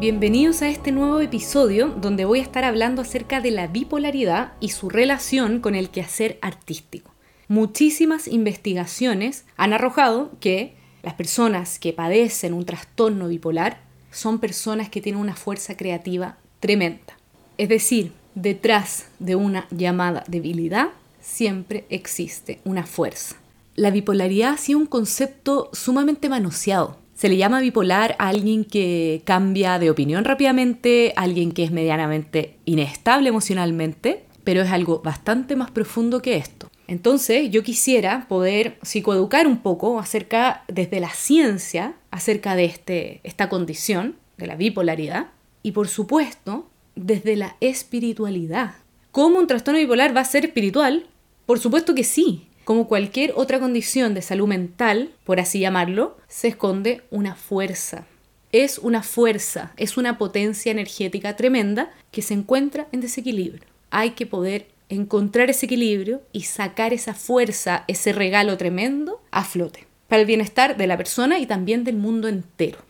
Bienvenidos a este nuevo episodio donde voy a estar hablando acerca de la bipolaridad y su relación con el quehacer artístico. Muchísimas investigaciones han arrojado que las personas que padecen un trastorno bipolar son personas que tienen una fuerza creativa tremenda. Es decir, detrás de una llamada debilidad siempre existe una fuerza. La bipolaridad ha sido un concepto sumamente manoseado se le llama bipolar a alguien que cambia de opinión rápidamente, alguien que es medianamente inestable emocionalmente, pero es algo bastante más profundo que esto. Entonces yo quisiera poder psicoeducar un poco acerca, desde la ciencia, acerca de este, esta condición, de la bipolaridad, y por supuesto, desde la espiritualidad. ¿Cómo un trastorno bipolar va a ser espiritual? Por supuesto que sí, como cualquier otra condición de salud mental, por así llamarlo, se esconde una fuerza. Es una fuerza, es una potencia energética tremenda que se encuentra en desequilibrio. Hay que poder encontrar ese equilibrio y sacar esa fuerza, ese regalo tremendo a flote, para el bienestar de la persona y también del mundo entero.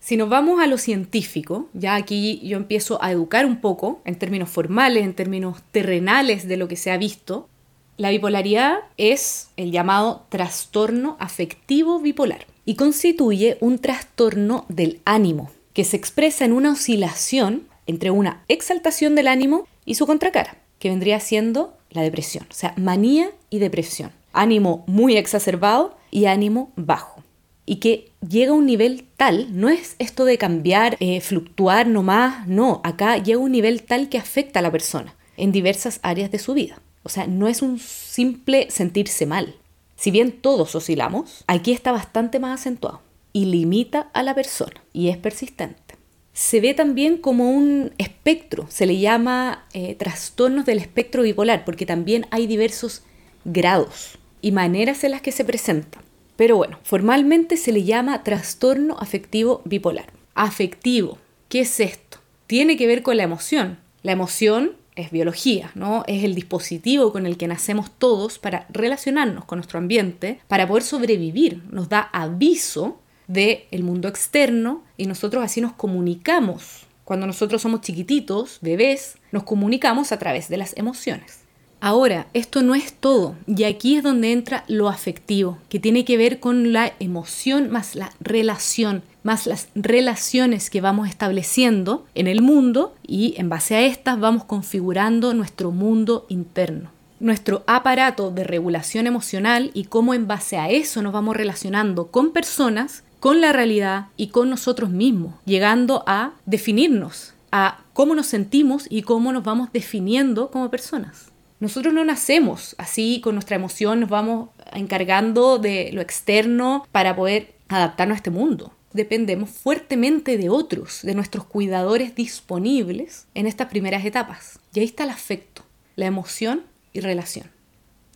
Si nos vamos a lo científico, ya aquí yo empiezo a educar un poco en términos formales, en términos terrenales de lo que se ha visto, la bipolaridad es el llamado trastorno afectivo bipolar y constituye un trastorno del ánimo que se expresa en una oscilación entre una exaltación del ánimo y su contracara, que vendría siendo la depresión, o sea, manía y depresión. Ánimo muy exacerbado y ánimo bajo. Y que llega a un nivel tal, no es esto de cambiar, eh, fluctuar nomás, no, acá llega a un nivel tal que afecta a la persona en diversas áreas de su vida. O sea, no es un simple sentirse mal. Si bien todos oscilamos, aquí está bastante más acentuado y limita a la persona y es persistente. Se ve también como un espectro, se le llama eh, trastornos del espectro bipolar, porque también hay diversos grados y maneras en las que se presentan. Pero bueno, formalmente se le llama trastorno afectivo bipolar. Afectivo, ¿qué es esto? Tiene que ver con la emoción. La emoción es biología, ¿no? Es el dispositivo con el que nacemos todos para relacionarnos con nuestro ambiente, para poder sobrevivir. Nos da aviso del el mundo externo y nosotros así nos comunicamos. Cuando nosotros somos chiquititos, bebés, nos comunicamos a través de las emociones. Ahora, esto no es todo, y aquí es donde entra lo afectivo, que tiene que ver con la emoción más la relación, más las relaciones que vamos estableciendo en el mundo y en base a estas vamos configurando nuestro mundo interno nuestro aparato de regulación emocional y cómo en base a eso nos vamos relacionando con personas, con la realidad y con nosotros mismos, llegando a definirnos, a cómo nos sentimos y cómo nos vamos definiendo como personas. Nosotros no nacemos así con nuestra emoción, nos vamos encargando de lo externo para poder adaptarnos a este mundo. Dependemos fuertemente de otros, de nuestros cuidadores disponibles en estas primeras etapas. Y ahí está el afecto, la emoción y relación.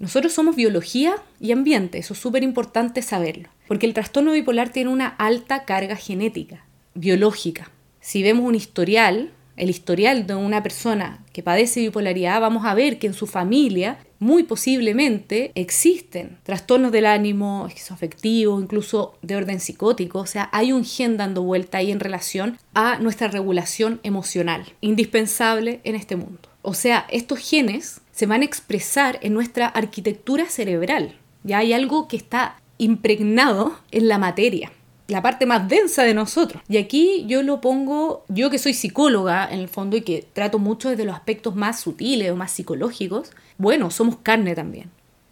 Nosotros somos biología y ambiente, eso es súper importante saberlo, porque el trastorno bipolar tiene una alta carga genética, biológica. Si vemos un historial el historial de una persona que padece bipolaridad, vamos a ver que en su familia muy posiblemente existen trastornos del ánimo, esquizoafectivo, incluso de orden psicótico, o sea, hay un gen dando vuelta ahí en relación a nuestra regulación emocional, indispensable en este mundo. O sea, estos genes se van a expresar en nuestra arquitectura cerebral. Ya hay algo que está impregnado en la materia la parte más densa de nosotros. Y aquí yo lo pongo, yo que soy psicóloga en el fondo y que trato mucho desde los aspectos más sutiles o más psicológicos, bueno, somos carne también.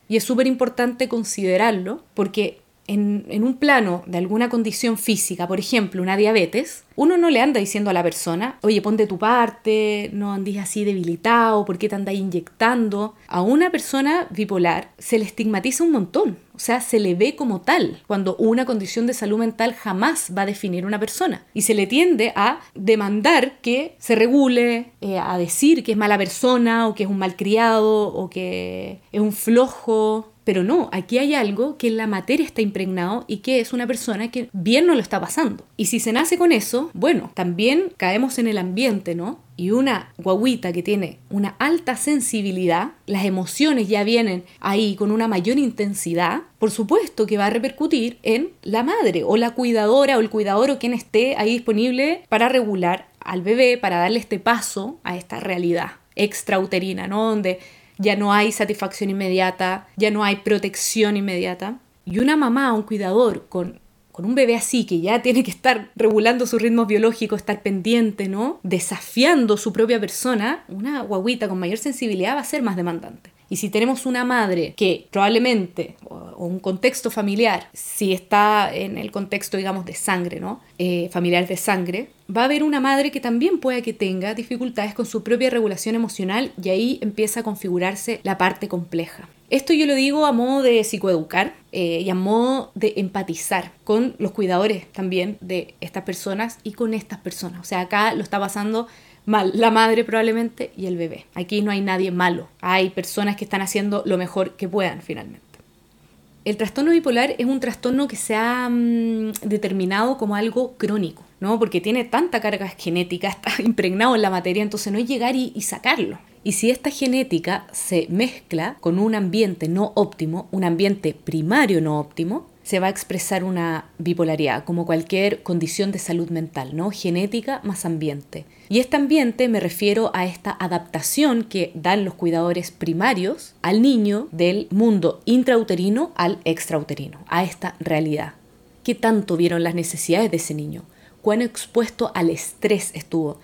Y es súper importante considerarlo porque en, un plano de alguna condición física, por ejemplo, una diabetes, uno no le anda diciendo a la persona, oye, ponte tu parte, no andes así debilitado, ¿por qué te andas inyectando? A una persona bipolar se le estigmatiza un montón, o sea, se le ve como tal, cuando una condición de salud mental jamás va a definir una persona. Y se le tiende a demandar que se regule, eh, a decir que es mala persona, o que es un malcriado, o que es un flojo, pero no, aquí hay algo que en la materia está impregnado y que es una persona que bien no lo está pasando. Y si se nace con eso, bueno, también caemos en el ambiente, ¿no? y una guaguita que tiene una alta sensibilidad, las emociones ya vienen ahí con una mayor intensidad, por supuesto que va a repercutir en la madre o la cuidadora o el cuidador o quien esté ahí disponible para regular al bebé, para darle este paso a esta realidad extrauterina, ¿no? Donde ya no hay satisfacción inmediata, ya no hay protección inmediata. Y una mamá, un cuidador con con un bebé así que ya tiene que estar regulando su ritmo biológico, estar pendiente, ¿no? Desafiando su propia persona, una guaguita con mayor sensibilidad va a ser más demandante. Y si tenemos una madre que probablemente, o un contexto familiar, si está en el contexto, digamos, de sangre, ¿no? Eh, familiar de sangre, va a haber una madre que también pueda que tenga dificultades con su propia regulación emocional y ahí empieza a configurarse la parte compleja. Esto yo lo digo a modo de psicoeducar eh, y a modo de empatizar con los cuidadores también de estas personas y con estas personas. O sea, acá lo está pasando mal la madre probablemente y el bebé. Aquí no hay nadie malo. Hay personas que están haciendo lo mejor que puedan finalmente. El trastorno bipolar es un trastorno que se ha mm, determinado como algo crónico, ¿no? Porque tiene tanta carga genética, está impregnado en la materia, entonces no es llegar y sacarlo. Y si esta genética se mezcla con un ambiente no óptimo, un ambiente primario no óptimo, se va a expresar una bipolaridad, como cualquier condición de salud mental, ¿no? Genética más ambiente. Y este ambiente me refiero a esta adaptación que dan los cuidadores primarios al niño del mundo intrauterino al extrauterino, a esta realidad. ¿Qué tanto vieron las necesidades de ese niño? ¿Cuán expuesto al estrés estuvo?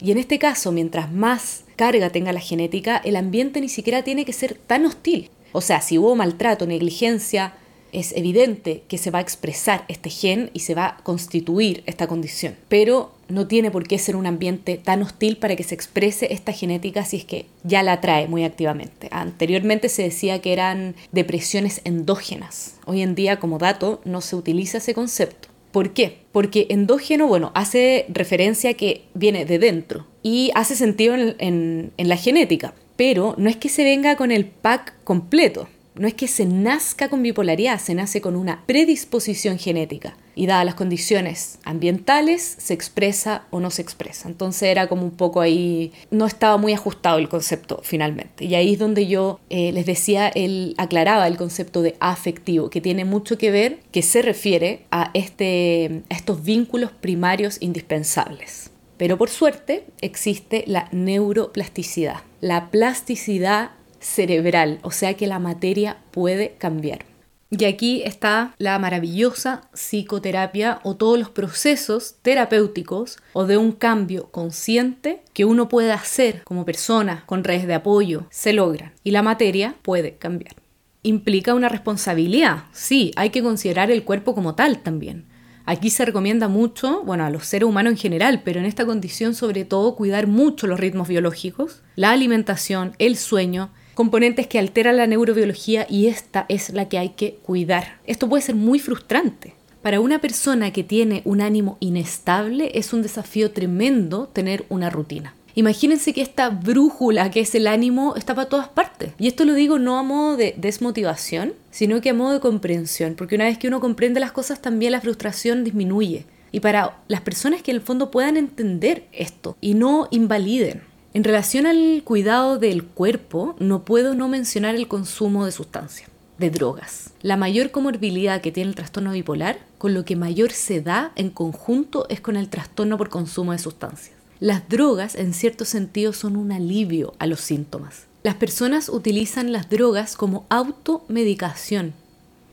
Y en este caso, mientras más carga tenga la genética, el ambiente ni siquiera tiene que ser tan hostil. O sea, si hubo maltrato, negligencia, es evidente que se va a expresar este gen y se va a constituir esta condición. Pero no tiene por qué ser un ambiente tan hostil para que se exprese esta genética si es que ya la trae muy activamente. Anteriormente se decía que eran depresiones endógenas. Hoy en día, como dato, no se utiliza ese concepto. ¿Por qué? Porque endógeno, bueno, hace referencia a que viene de dentro y hace sentido en, la genética, pero no es que se venga con el pack completo. No es que se nazca con bipolaridad, se nace con una predisposición genética y dadas las condiciones ambientales se expresa o no se expresa. Entonces era como un poco ahí, no estaba muy ajustado el concepto finalmente. Y ahí es donde yo eh, les decía, él aclaraba el concepto de afectivo, que tiene mucho que ver, que se refiere a, este, a estos vínculos primarios indispensables. Pero por suerte existe la neuroplasticidad, la plasticidad cerebral, o sea que la materia puede cambiar. Y aquí está la maravillosa psicoterapia o todos los procesos terapéuticos o de un cambio consciente que uno puede hacer como persona con redes de apoyo, se logran y la materia puede cambiar. Implica una responsabilidad, sí, hay que considerar el cuerpo como tal también. Aquí se recomienda mucho, bueno, a los seres humanos en general, pero en esta condición sobre todo cuidar mucho los ritmos biológicos, la alimentación, el sueño, componentes que alteran la neurobiología y esta es la que hay que cuidar. Esto puede ser muy frustrante. Para una persona que tiene un ánimo inestable es un desafío tremendo tener una rutina. Imagínense que esta brújula que es el ánimo está para todas partes. Y esto lo digo no a modo de desmotivación, sino que a modo de comprensión, porque una vez que uno comprende las cosas también la frustración disminuye. Y para las personas que en el fondo puedan entender esto y no invaliden. En relación al cuidado del cuerpo, no puedo no mencionar el consumo de sustancias, de drogas. La mayor comorbilidad que tiene el trastorno bipolar, con lo que mayor se da en conjunto, es con el trastorno por consumo de sustancias. Las drogas, en cierto sentido, son un alivio a los síntomas. Las personas utilizan las drogas como automedicación.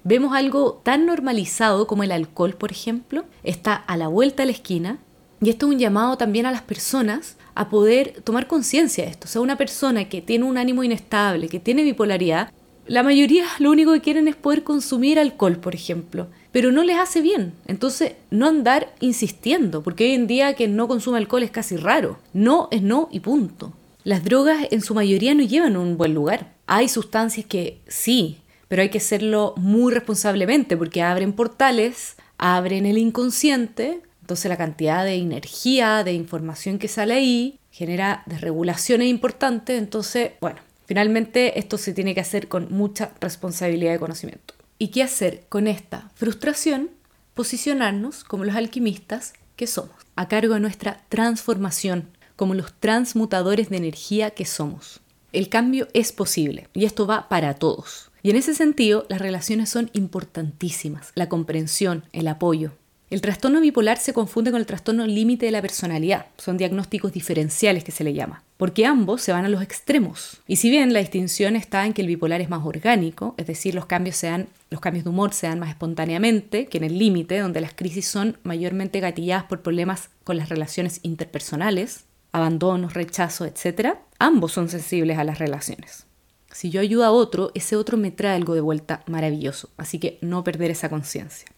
Vemos algo tan normalizado como el alcohol, por ejemplo, está a la vuelta de la esquina, y esto es un llamado también a las personas a poder tomar conciencia de esto. O sea, una persona que tiene un ánimo inestable, que tiene bipolaridad, la mayoría lo único que quieren es poder consumir alcohol, por ejemplo, pero no les hace bien. Entonces, no andar insistiendo, porque hoy en día que no consume alcohol es casi raro. No es no y punto. Las drogas en su mayoría no llevan a un buen lugar. Hay sustancias que sí, pero hay que hacerlo muy responsablemente porque abren portales, abren el inconsciente entonces la cantidad de energía, de información que sale ahí, genera desregulaciones importantes. Entonces, bueno, finalmente esto se tiene que hacer con mucha responsabilidad de conocimiento. ¿Y qué hacer con esta frustración? Posicionarnos como los alquimistas que somos, a cargo de nuestra transformación como los transmutadores de energía que somos. El cambio es posible y esto va para todos. Y en ese sentido, las relaciones son importantísimas, la comprensión, el apoyo. El trastorno bipolar se confunde con el trastorno límite de la personalidad, son diagnósticos diferenciales que se le llama, porque ambos se van a los extremos. Y si bien la distinción está en que el bipolar es más orgánico, es decir, los cambios, sean, los cambios de humor se dan más espontáneamente que en el límite, donde las crisis son mayormente gatilladas por problemas con las relaciones interpersonales, abandonos, rechazo, etc., ambos son sensibles a las relaciones. Si yo ayudo a otro, ese otro me trae algo de vuelta maravilloso, así que no perder esa conciencia.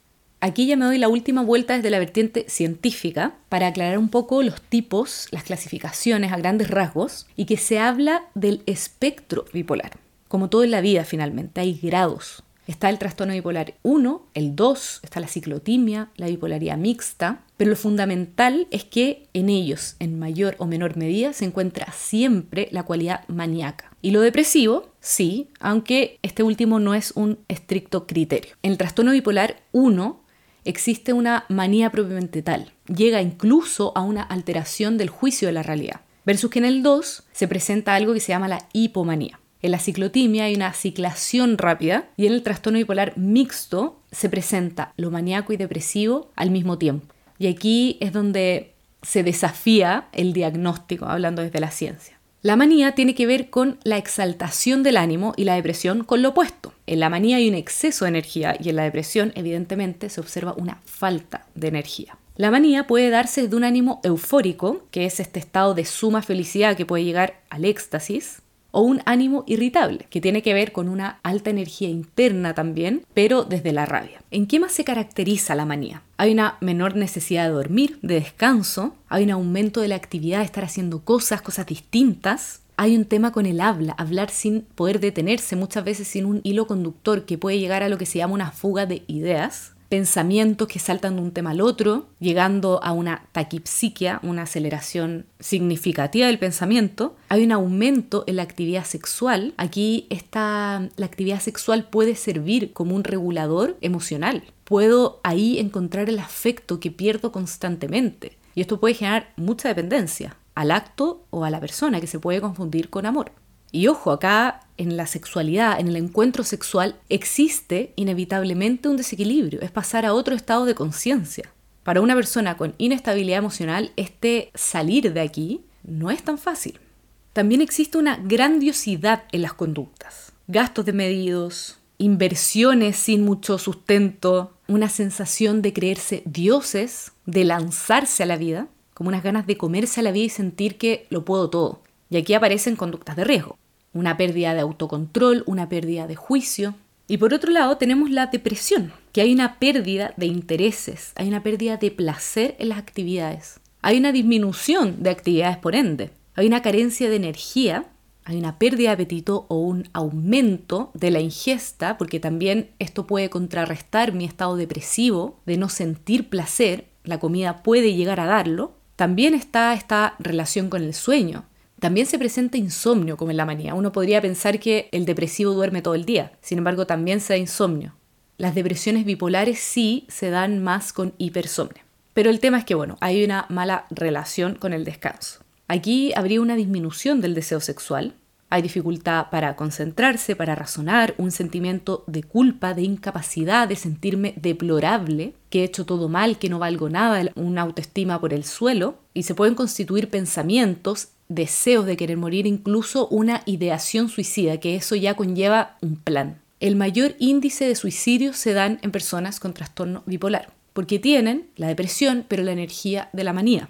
Aquí ya me doy la última vuelta desde la vertiente científica para aclarar un poco los tipos, las clasificaciones a grandes rasgos y que se habla del espectro bipolar. Como todo en la vida finalmente, hay grados. Está el trastorno bipolar 1, el 2, está la ciclotimia, la bipolaridad mixta, pero lo fundamental es que en ellos, en mayor o menor medida, se encuentra siempre la cualidad maníaca. Y lo depresivo, sí, aunque este último no es un estricto criterio. En el trastorno bipolar 1 existe una manía propiamente tal. Llega incluso a una alteración del juicio de la realidad. Versus que en el 2 se presenta algo que se llama la hipomanía. En la ciclotimia hay una ciclación rápida y en el trastorno bipolar mixto se presenta lo maníaco y depresivo al mismo tiempo. Y aquí es donde se desafía el diagnóstico, hablando desde la ciencia. La manía tiene que ver con la exaltación del ánimo y la depresión con lo opuesto. En la manía hay un exceso de energía y en la depresión evidentemente se observa una falta de energía. La manía puede darse de un ánimo eufórico, que es este estado de suma felicidad que puede llegar al éxtasis, o un ánimo irritable, que tiene que ver con una alta energía interna también, pero desde la rabia. ¿En qué más se caracteriza la manía? Hay una menor necesidad de dormir, de descanso, hay un aumento de la actividad de estar haciendo cosas, cosas distintas, hay un tema con el habla, hablar sin poder detenerse, muchas veces sin un hilo conductor que puede llegar a lo que se llama una fuga de ideas pensamientos que saltan de un tema al otro, llegando a una taquipsiquia, una aceleración significativa del pensamiento. Hay un aumento en la actividad sexual. Aquí está, la actividad sexual puede servir como un regulador emocional. Puedo ahí encontrar el afecto que pierdo constantemente. Y esto puede generar mucha dependencia al acto o a la persona que se puede confundir con amor. Y ojo, acá en la sexualidad, en el encuentro sexual, existe inevitablemente un desequilibrio, es pasar a otro estado de conciencia. Para una persona con inestabilidad emocional, este salir de aquí no es tan fácil. También existe una grandiosidad en las conductas, gastos de medidos, inversiones sin mucho sustento, una sensación de creerse dioses, de lanzarse a la vida, como unas ganas de comerse a la vida y sentir que lo puedo todo. Y aquí aparecen conductas de riesgo una pérdida de autocontrol, una pérdida de juicio. Y por otro lado tenemos la depresión, que hay una pérdida de intereses, hay una pérdida de placer en las actividades, hay una disminución de actividades por ende, hay una carencia de energía, hay una pérdida de apetito o un aumento de la ingesta, porque también esto puede contrarrestar mi estado depresivo de no sentir placer, la comida puede llegar a darlo. También está esta relación con el sueño, también se presenta insomnio como en la manía. Uno podría pensar que el depresivo duerme todo el día, sin embargo también se da insomnio. Las depresiones bipolares sí se dan más con hipersomnio. Pero el tema es que, bueno, hay una mala relación con el descanso. Aquí habría una disminución del deseo sexual, hay dificultad para concentrarse, para razonar, un sentimiento de culpa, de incapacidad, de sentirme deplorable, que he hecho todo mal, que no valgo nada, una autoestima por el suelo, y se pueden constituir pensamientos deseos de querer morir, incluso una ideación suicida, que eso ya conlleva un plan. El mayor índice de suicidios se dan en personas con trastorno bipolar, porque tienen la depresión, pero la energía de la manía.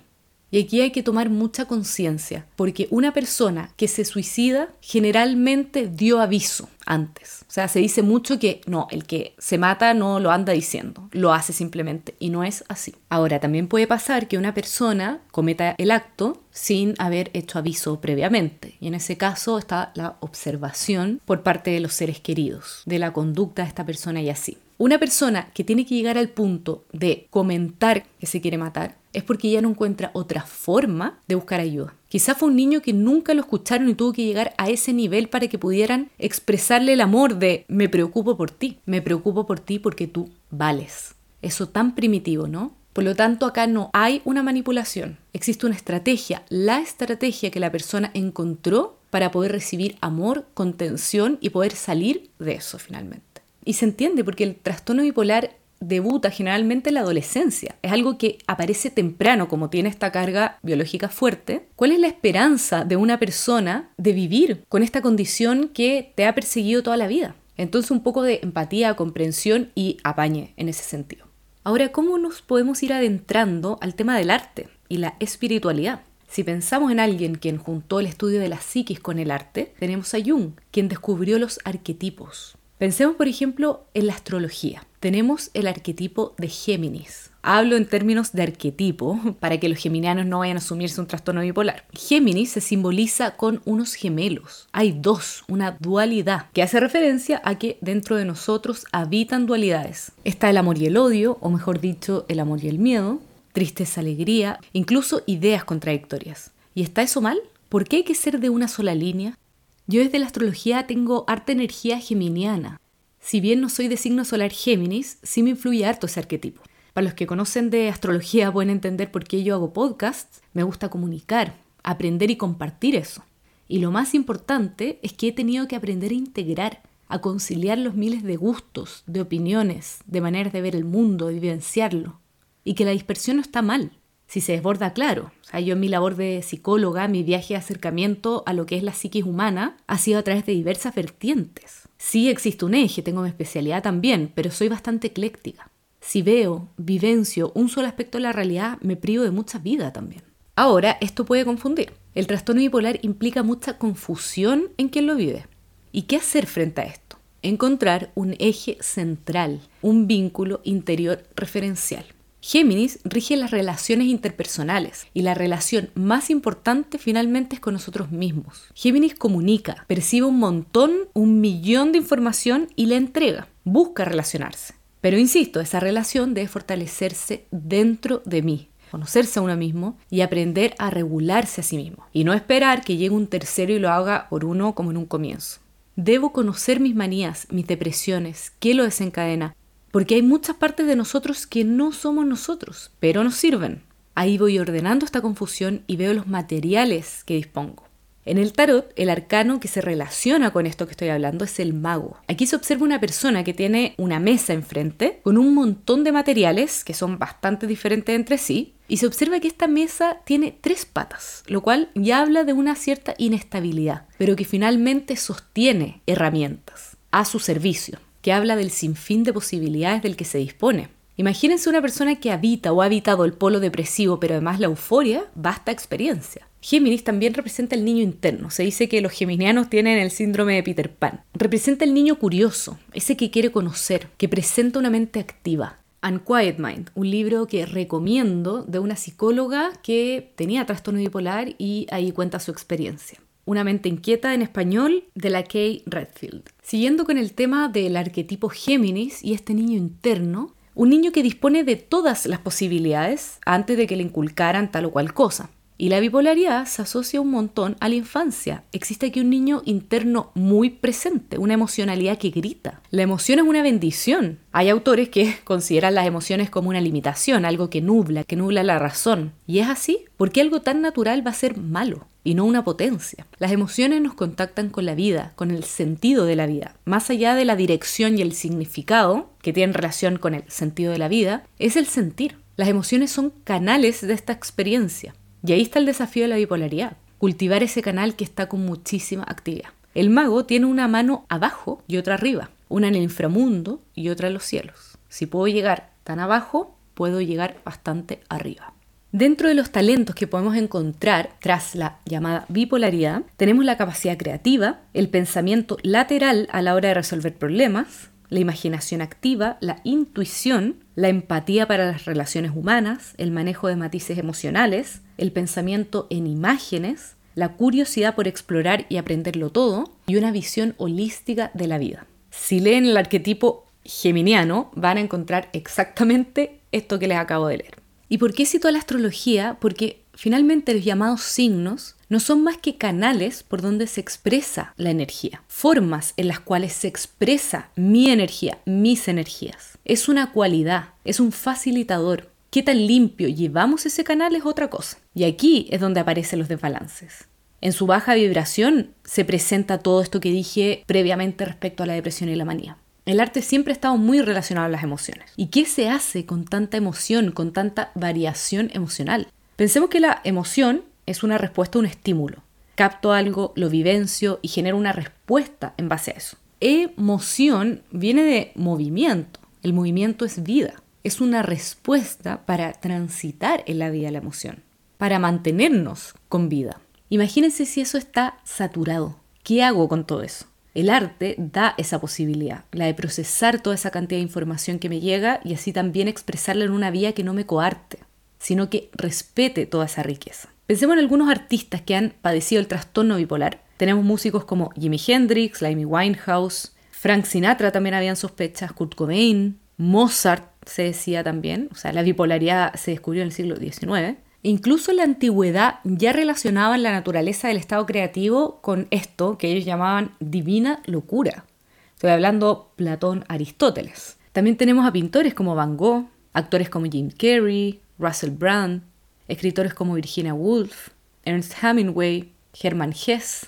Y aquí hay que tomar mucha conciencia, porque una persona que se suicida generalmente dio aviso antes. O sea, se dice mucho que no, el que se mata no lo anda diciendo, lo hace simplemente, y no es así. Ahora, también puede pasar que una persona cometa el acto sin haber hecho aviso previamente, y en ese caso está la observación por parte de los seres queridos, de la conducta de esta persona y así. Una persona que tiene que llegar al punto de comentar que se quiere matar es porque ya no encuentra otra forma de buscar ayuda. Quizá fue un niño que nunca lo escucharon y tuvo que llegar a ese nivel para que pudieran expresarle el amor de me preocupo por ti, me preocupo por ti porque tú vales. Eso tan primitivo, ¿no? Por lo tanto, acá no hay una manipulación, existe una estrategia, la estrategia que la persona encontró para poder recibir amor, contención y poder salir de eso finalmente. Y se entiende porque el trastorno bipolar debuta generalmente en la adolescencia. Es algo que aparece temprano, como tiene esta carga biológica fuerte. ¿Cuál es la esperanza de una persona de vivir con esta condición que te ha perseguido toda la vida? Entonces un poco de empatía, comprensión y apañe en ese sentido. Ahora, ¿cómo nos podemos ir adentrando al tema del arte y la espiritualidad? Si pensamos en alguien quien juntó el estudio de la psiquis con el arte, tenemos a Jung, quien descubrió los arquetipos. Pensemos, por ejemplo, en la astrología. Tenemos el arquetipo de Géminis. Hablo en términos de arquetipo para que los geminianos no vayan a asumirse un trastorno bipolar. Géminis se simboliza con unos gemelos. Hay dos, una dualidad, que hace referencia a que dentro de nosotros habitan dualidades. Está el amor y el odio, o mejor dicho, el amor y el miedo, tristeza, alegría, incluso ideas contradictorias. ¿Y está eso mal? ¿Por qué hay que ser de una sola línea? Yo desde la astrología tengo harta energía geminiana. Si bien no soy de signo solar Géminis, sí me influye harto ese arquetipo. Para los que conocen de astrología pueden entender por qué yo hago podcasts. Me gusta comunicar, aprender y compartir eso. Y lo más importante es que he tenido que aprender a integrar, a conciliar los miles de gustos, de opiniones, de maneras de ver el mundo, de vivenciarlo. Y que la dispersión no está mal si se desborda, claro. O sea, yo en mi labor de psicóloga, mi viaje de acercamiento a lo que es la psiquis humana ha sido a través de diversas vertientes. Sí existe un eje, tengo mi especialidad también, pero soy bastante ecléctica. Si veo, vivencio un solo aspecto de la realidad, me privo de mucha vida también. Ahora, esto puede confundir. El trastorno bipolar implica mucha confusión en quien lo vive. ¿Y qué hacer frente a esto? Encontrar un eje central, un vínculo interior referencial. Géminis rige las relaciones interpersonales y la relación más importante finalmente es con nosotros mismos. Géminis comunica, percibe un montón, un millón de información y la entrega. Busca relacionarse. Pero insisto, esa relación debe fortalecerse dentro de mí, conocerse a uno mismo y aprender a regularse a sí mismo. Y no esperar que llegue un tercero y lo haga por uno como en un comienzo. Debo conocer mis manías, mis depresiones, qué lo desencadena, porque hay muchas partes de nosotros que no somos nosotros, pero nos sirven. Ahí voy ordenando esta confusión y veo los materiales que dispongo. En el tarot, el arcano que se relaciona con esto que estoy hablando es el mago. Aquí se observa una persona que tiene una mesa enfrente con un montón de materiales que son bastante diferentes entre sí y se observa que esta mesa tiene tres patas, lo cual ya habla de una cierta inestabilidad, pero que finalmente sostiene herramientas a su servicio que habla del sinfín de posibilidades del que se dispone. Imagínense una persona que habita o ha habitado el polo depresivo, pero además la euforia, basta experiencia. Géminis también representa el niño interno. Se dice que los geminianos tienen el síndrome de Peter Pan. Representa el niño curioso, ese que quiere conocer, que presenta una mente activa. Unquiet Mind, un libro que recomiendo de una psicóloga que tenía trastorno bipolar y ahí cuenta su experiencia. Una mente inquieta en español de la Kay Redfield. Siguiendo con el tema del arquetipo Géminis y este niño interno, un niño que dispone de todas las posibilidades antes de que le inculcaran tal o cual cosa. Y la bipolaridad se asocia un montón a la infancia. Existe aquí un niño interno muy presente, una emocionalidad que grita. La emoción es una bendición. Hay autores que consideran las emociones como una limitación, algo que nubla, que nubla la razón. Y es así, porque algo tan natural va a ser malo y no una potencia. Las emociones nos contactan con la vida, con el sentido de la vida. Más allá de la dirección y el significado que tienen relación con el sentido de la vida, es el sentir. Las emociones son canales de esta experiencia. Y ahí está el desafío de la bipolaridad, cultivar ese canal que está con muchísima actividad. El mago tiene una mano abajo y otra arriba, una en el inframundo y otra en los cielos. Si puedo llegar tan abajo, puedo llegar bastante arriba. Dentro de los talentos que podemos encontrar tras la llamada bipolaridad, tenemos la capacidad creativa, el pensamiento lateral a la hora de resolver problemas, la imaginación activa, la intuición, la empatía para las relaciones humanas, el manejo de matices emocionales, el pensamiento en imágenes, la curiosidad por explorar y aprenderlo todo y una visión holística de la vida. Si leen el arquetipo geminiano, van a encontrar exactamente esto que les acabo de leer. ¿Y por qué cito la astrología? Porque finalmente los llamados signos no son más que canales por donde se expresa la energía, formas en las cuales se expresa mi energía, mis energías. Es una cualidad, es un facilitador. Qué tan limpio llevamos ese canal es otra cosa. Y aquí es donde aparecen los desbalances. En su baja vibración se presenta todo esto que dije previamente respecto a la depresión y la manía. El arte siempre ha estado muy relacionado a las emociones. ¿Y qué se hace con tanta emoción, con tanta variación emocional? Pensemos que la emoción es una respuesta un estímulo. Capto algo, lo vivencio y genero una respuesta en base a eso. Emoción viene de movimiento. El movimiento es vida. Es una respuesta para transitar en la vida la emoción, para mantenernos con vida. Imagínense si eso está saturado. ¿Qué hago con todo eso? El arte da esa posibilidad, la de procesar toda esa cantidad de información que me llega y así también expresarla en una vía que no me coarte, sino que respete toda esa riqueza. Pensemos en algunos artistas que han padecido el trastorno bipolar. Tenemos músicos como Jimi Hendrix, Amy Winehouse, Frank Sinatra también habían sospechas, Kurt Cobain, Mozart se decía también, o sea, la bipolaridad se descubrió en el siglo XIX. Incluso en la antigüedad ya relacionaban la naturaleza del estado creativo con esto que ellos llamaban divina locura. Estoy hablando Platón, Aristóteles. También tenemos a pintores como Van Gogh, actores como Jim Carrey, Russell Brand, escritores como Virginia Woolf, Ernst Hemingway, Hermann Hesse,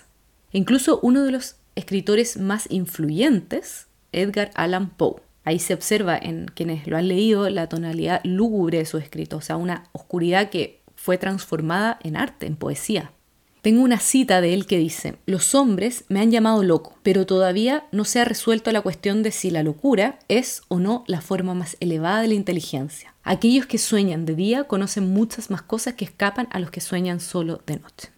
e incluso uno de los escritores más influyentes, Edgar Allan Poe. Ahí se observa en quienes lo han leído la tonalidad lúgubre de su escrito, o sea, una oscuridad que fue transformada en arte, en poesía. Tengo una cita de él que dice, los hombres me han llamado loco, pero todavía no se ha resuelto la cuestión de si la locura es o no la forma más elevada de la inteligencia. Aquellos que sueñan de día conocen muchas más cosas que escapan a los que sueñan solo de noche.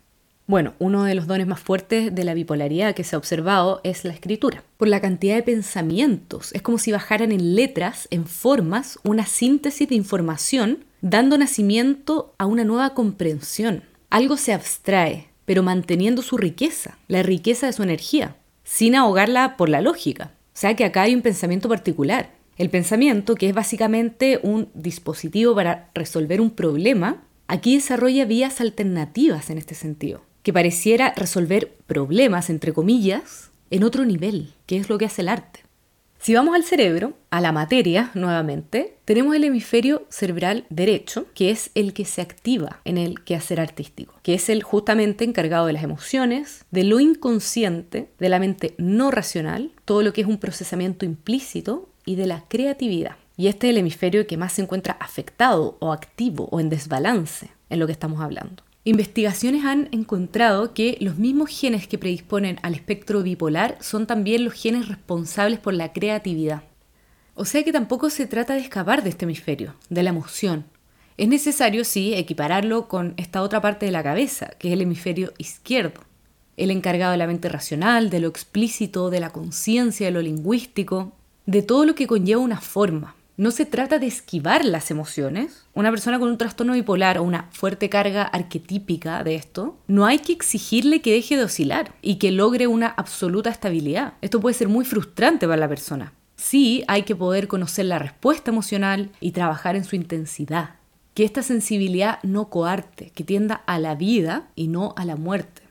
Bueno, uno de los dones más fuertes de la bipolaridad que se ha observado es la escritura. Por la cantidad de pensamientos, es como si bajaran en letras, en formas, una síntesis de información dando nacimiento a una nueva comprensión. Algo se abstrae, pero manteniendo su riqueza, la riqueza de su energía, sin ahogarla por la lógica. O sea que acá hay un pensamiento particular. El pensamiento, que es básicamente un dispositivo para resolver un problema, aquí desarrolla vías alternativas en este sentido, que pareciera resolver problemas, entre comillas, en otro nivel, que es lo que hace el arte. Si vamos al cerebro, a la materia nuevamente, tenemos el hemisferio cerebral derecho, que es el que se activa en el quehacer artístico, que es el justamente encargado de las emociones, de lo inconsciente, de la mente no racional, todo lo que es un procesamiento implícito y de la creatividad. Y este es el hemisferio que más se encuentra afectado o activo o en desbalance en lo que estamos hablando. Investigaciones han encontrado que los mismos genes que predisponen al espectro bipolar son también los genes responsables por la creatividad. O sea que tampoco se trata de escapar de este hemisferio, de la emoción. Es necesario, sí, equipararlo con esta otra parte de la cabeza, que es el hemisferio izquierdo, el encargado de la mente racional, de lo explícito, de la conciencia, de lo lingüístico, de todo lo que conlleva una forma. No se trata de esquivar las emociones. Una persona con un trastorno bipolar o una fuerte carga arquetípica de esto, no hay que exigirle que deje de oscilar y que logre una absoluta estabilidad. Esto puede ser muy frustrante para la persona. Sí, hay que poder conocer la respuesta emocional y trabajar en su intensidad. Que esta sensibilidad no coarte, que tienda a la vida y no a la muerte.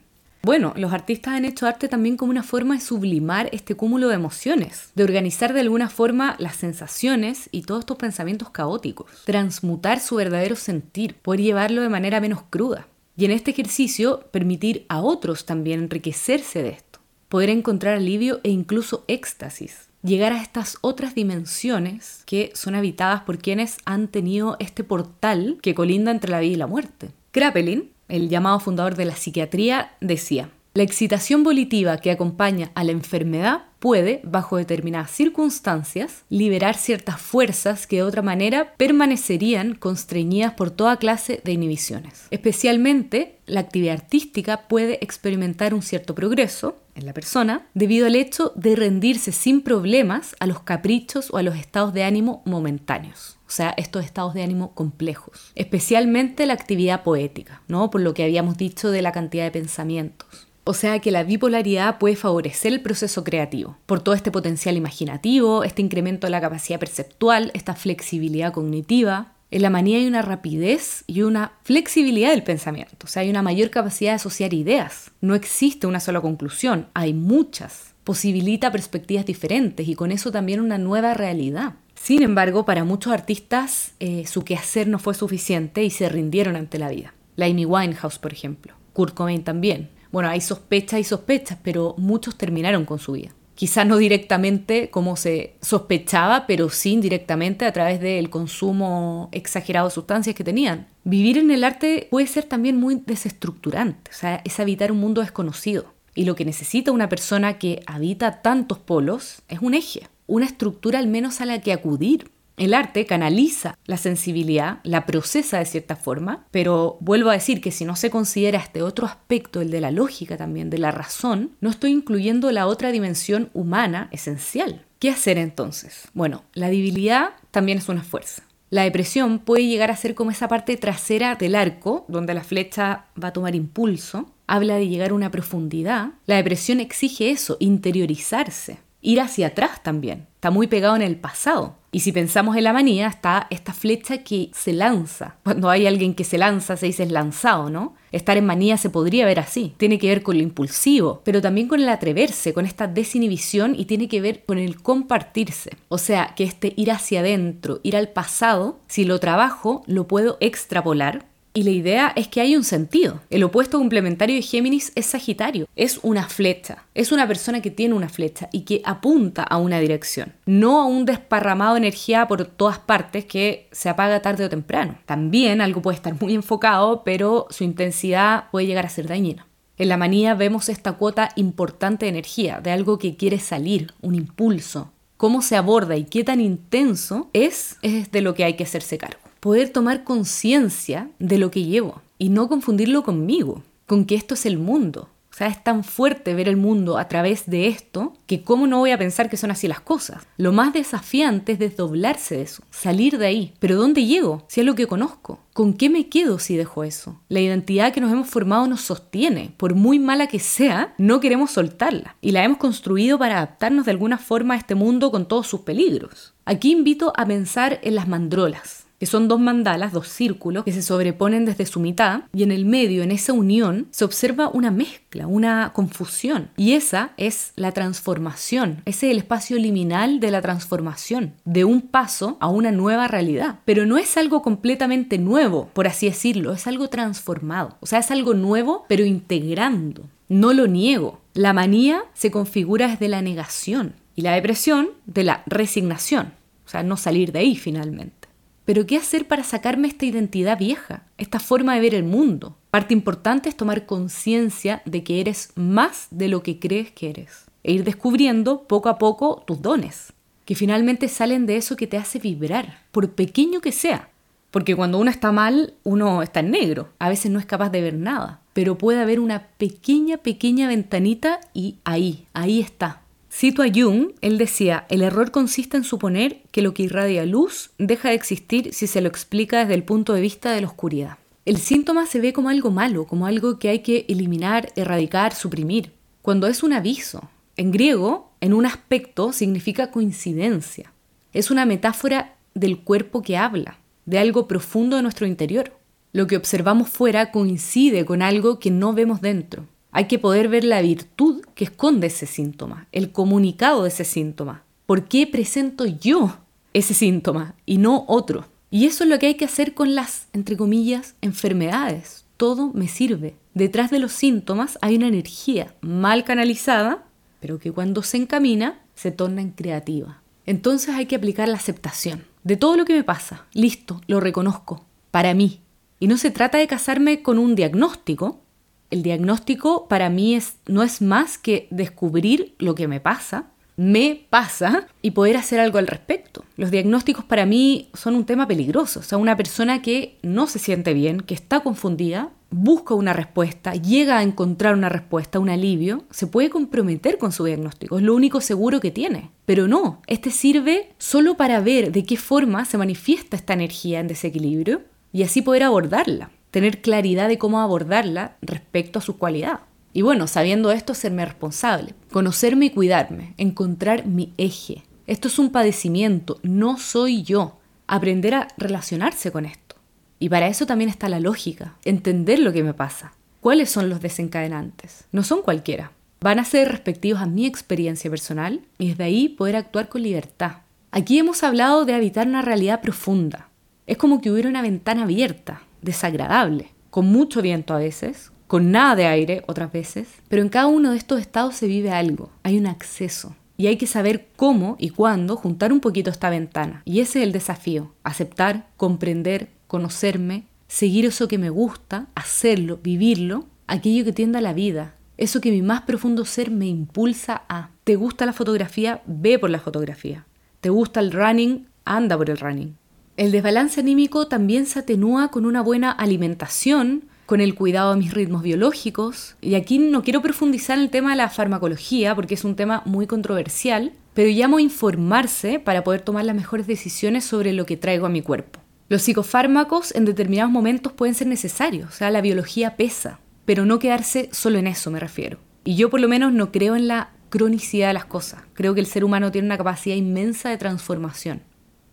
Bueno, los artistas han hecho arte también como una forma de sublimar este cúmulo de emociones, de organizar de alguna forma las sensaciones y todos estos pensamientos caóticos, transmutar su verdadero sentir, poder llevarlo de manera menos cruda. Y en este ejercicio permitir a otros también enriquecerse de esto, poder encontrar alivio e incluso éxtasis, llegar a estas otras dimensiones que son habitadas por quienes han tenido este portal que colinda entre la vida y la muerte. Kraepelin el llamado fundador de la psiquiatría, decía, la excitación volitiva que acompaña a la enfermedad puede, bajo determinadas circunstancias, liberar ciertas fuerzas que de otra manera permanecerían constreñidas por toda clase de inhibiciones. Especialmente, la actividad artística puede experimentar un cierto progreso en la persona debido al hecho de rendirse sin problemas a los caprichos o a los estados de ánimo momentáneos o sea, estos estados de ánimo complejos, especialmente la actividad poética, ¿no? Por lo que habíamos dicho de la cantidad de pensamientos. O sea que la bipolaridad puede favorecer el proceso creativo, por todo este potencial imaginativo, este incremento de la capacidad perceptual, esta flexibilidad cognitiva. En la manía hay una rapidez y una flexibilidad del pensamiento, o sea, hay una mayor capacidad de asociar ideas. No existe una sola conclusión, hay muchas posibilita perspectivas diferentes y con eso también una nueva realidad. Sin embargo, para muchos artistas eh, su quehacer no fue suficiente y se rindieron ante la vida. La Amy Winehouse, por ejemplo. Kurt Cobain también. Bueno, hay sospechas y sospechas, pero muchos terminaron con su vida. Quizás no directamente como se sospechaba, pero sí indirectamente a través del consumo exagerado de sustancias que tenían. Vivir en el arte puede ser también muy desestructurante, o sea, es habitar un mundo desconocido. Y lo que necesita una persona que habita tantos polos es un eje, una estructura al menos a la que acudir. El arte canaliza la sensibilidad, la procesa de cierta forma, pero vuelvo a decir que si no se considera este otro aspecto, el de la lógica también, de la razón, no estoy incluyendo la otra dimensión humana esencial. ¿Qué hacer entonces? Bueno, la debilidad también es una fuerza. La depresión puede llegar a ser como esa parte trasera del arco, donde la flecha va a tomar impulso. Habla de llegar a una profundidad. La depresión exige eso, interiorizarse ir hacia atrás también. Está muy pegado en el pasado. Y si pensamos en la manía, está esta flecha que se lanza. Cuando hay alguien que se lanza, se dice lanzado, ¿no? Estar en manía se podría ver así. Tiene que ver con lo impulsivo, pero también con el atreverse, con esta desinhibición y tiene que ver con el compartirse. O sea, que este ir hacia adentro, ir al pasado, si lo trabajo, lo puedo extrapolar y la idea es que hay un sentido. El opuesto complementario de Géminis es Sagitario. Es una flecha. Es una persona que tiene una flecha y que apunta a una dirección. No a un desparramado de energía por todas partes que se apaga tarde o temprano. También algo puede estar muy enfocado, pero su intensidad puede llegar a ser dañina. En la manía vemos esta cuota importante de energía, de algo que quiere salir, un impulso. Cómo se aborda y qué tan intenso es, es de lo que hay que hacerse cargo poder tomar conciencia de lo que llevo y no confundirlo conmigo, con que esto es el mundo. O sea, es tan fuerte ver el mundo a través de esto que cómo no voy a pensar que son así las cosas. Lo más desafiante es desdoblarse de eso, salir de ahí. Pero ¿dónde llego? Si es lo que conozco. ¿Con qué me quedo si dejo eso? La identidad que nos hemos formado nos sostiene. Por muy mala que sea, no queremos soltarla. Y la hemos construido para adaptarnos de alguna forma a este mundo con todos sus peligros. Aquí invito a pensar en las mandrolas que son dos mandalas, dos círculos que se sobreponen desde su mitad y en el medio, en esa unión, se observa una mezcla, una confusión. Y esa es la transformación, ese es el espacio liminal de la transformación, de un paso a una nueva realidad. Pero no es algo completamente nuevo, por así decirlo, es algo transformado. O sea, es algo nuevo, pero integrando. No lo niego. La manía se configura desde la negación y la depresión de la resignación. O sea, no salir de ahí finalmente. Pero ¿qué hacer para sacarme esta identidad vieja, esta forma de ver el mundo? Parte importante es tomar conciencia de que eres más de lo que crees que eres e ir descubriendo poco a poco tus dones, que finalmente salen de eso que te hace vibrar, por pequeño que sea. Porque cuando uno está mal, uno está en negro, a veces no es capaz de ver nada, pero puede haber una pequeña, pequeña ventanita y ahí, ahí está, Cito a Jung, él decía, el error consiste en suponer que lo que irradia luz deja de existir si se lo explica desde el punto de vista de la oscuridad. El síntoma se ve como algo malo, como algo que hay que eliminar, erradicar, suprimir, cuando es un aviso. En griego, en un aspecto, significa coincidencia. Es una metáfora del cuerpo que habla, de algo profundo de nuestro interior. Lo que observamos fuera coincide con algo que no vemos dentro. Hay que poder ver la virtud que esconde ese síntoma, el comunicado de ese síntoma. ¿Por qué presento yo ese síntoma y no otro? Y eso es lo que hay que hacer con las, entre comillas, enfermedades. Todo me sirve. Detrás de los síntomas hay una energía mal canalizada, pero que cuando se encamina se torna en creativa. Entonces hay que aplicar la aceptación de todo lo que me pasa. Listo, lo reconozco. Para mí. Y no se trata de casarme con un diagnóstico, el diagnóstico para mí es, no es más que descubrir lo que me pasa, me pasa y poder hacer algo al respecto. Los diagnósticos para mí son un tema peligroso. O sea, una persona que no se siente bien, que está confundida, busca una respuesta, llega a encontrar una respuesta, un alivio, se puede comprometer con su diagnóstico. Es lo único seguro que tiene. Pero no, este sirve solo para ver de qué forma se manifiesta esta energía en desequilibrio y así poder abordarla tener claridad de cómo abordarla respecto a su cualidad. Y bueno, sabiendo esto, serme responsable, conocerme y cuidarme, encontrar mi eje. Esto es un padecimiento, no soy yo. Aprender a relacionarse con esto. Y para eso también está la lógica, entender lo que me pasa. ¿Cuáles son los desencadenantes? No son cualquiera. van a ser respectivos a mi experiencia personal y desde ahí poder actuar con libertad. Aquí hemos hablado de habitar una realidad profunda. Es como que hubiera una ventana abierta, desagradable, con mucho viento a veces, con nada de aire otras veces, pero en cada uno de estos estados se vive algo, hay un acceso. Y hay que saber cómo y cuándo juntar un poquito esta ventana. Y ese es el desafío, aceptar, comprender, conocerme, seguir eso que me gusta, hacerlo, vivirlo, aquello que tienda a la vida, eso que mi más profundo ser me impulsa a. ¿Te gusta la fotografía? Ve por la fotografía. ¿Te gusta el running? Anda por el running. El desbalance anímico también se atenúa con una buena alimentación, con el cuidado de mis ritmos biológicos. Y aquí no quiero profundizar en el tema de la farmacología porque es un tema muy controversial, pero llamo a informarse para poder tomar las mejores decisiones sobre lo que traigo a mi cuerpo. Los psicofármacos en determinados momentos pueden ser necesarios, o sea, la biología pesa, pero no quedarse solo en eso me refiero. Y yo por lo menos no creo en la cronicidad de las cosas, creo que el ser humano tiene una capacidad inmensa de transformación,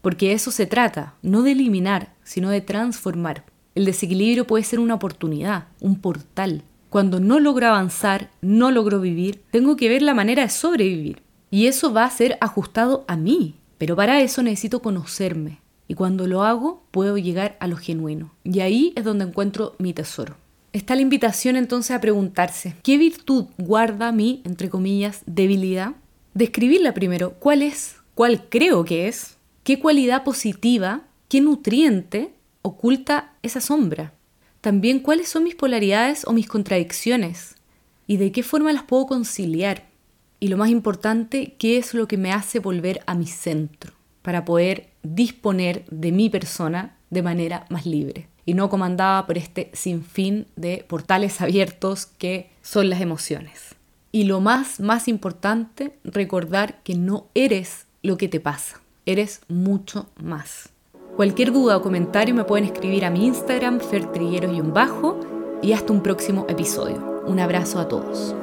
porque eso se trata, no de eliminar, sino de transformar. El desequilibrio puede ser una oportunidad, un portal. Cuando no logro avanzar, no logro vivir, tengo que ver la manera de sobrevivir. Y eso va a ser ajustado a mí. Pero para eso necesito conocerme. Y cuando lo hago, puedo llegar a lo genuino. Y ahí es donde encuentro mi tesoro. Está la invitación entonces a preguntarse, ¿qué virtud guarda mi, entre comillas, debilidad? Describirla primero, ¿cuál es? ¿Cuál creo que es? ¿Qué cualidad positiva? ¿Qué nutriente oculta esa sombra? También cuáles son mis polaridades o mis contradicciones y de qué forma las puedo conciliar. Y lo más importante, qué es lo que me hace volver a mi centro para poder disponer de mi persona de manera más libre y no comandada por este sinfín de portales abiertos que son las emociones. Y lo más, más importante, recordar que no eres lo que te pasa, eres mucho más. Cualquier duda o comentario me pueden escribir a mi Instagram, fertrigueros y un bajo, y hasta un próximo episodio. Un abrazo a todos.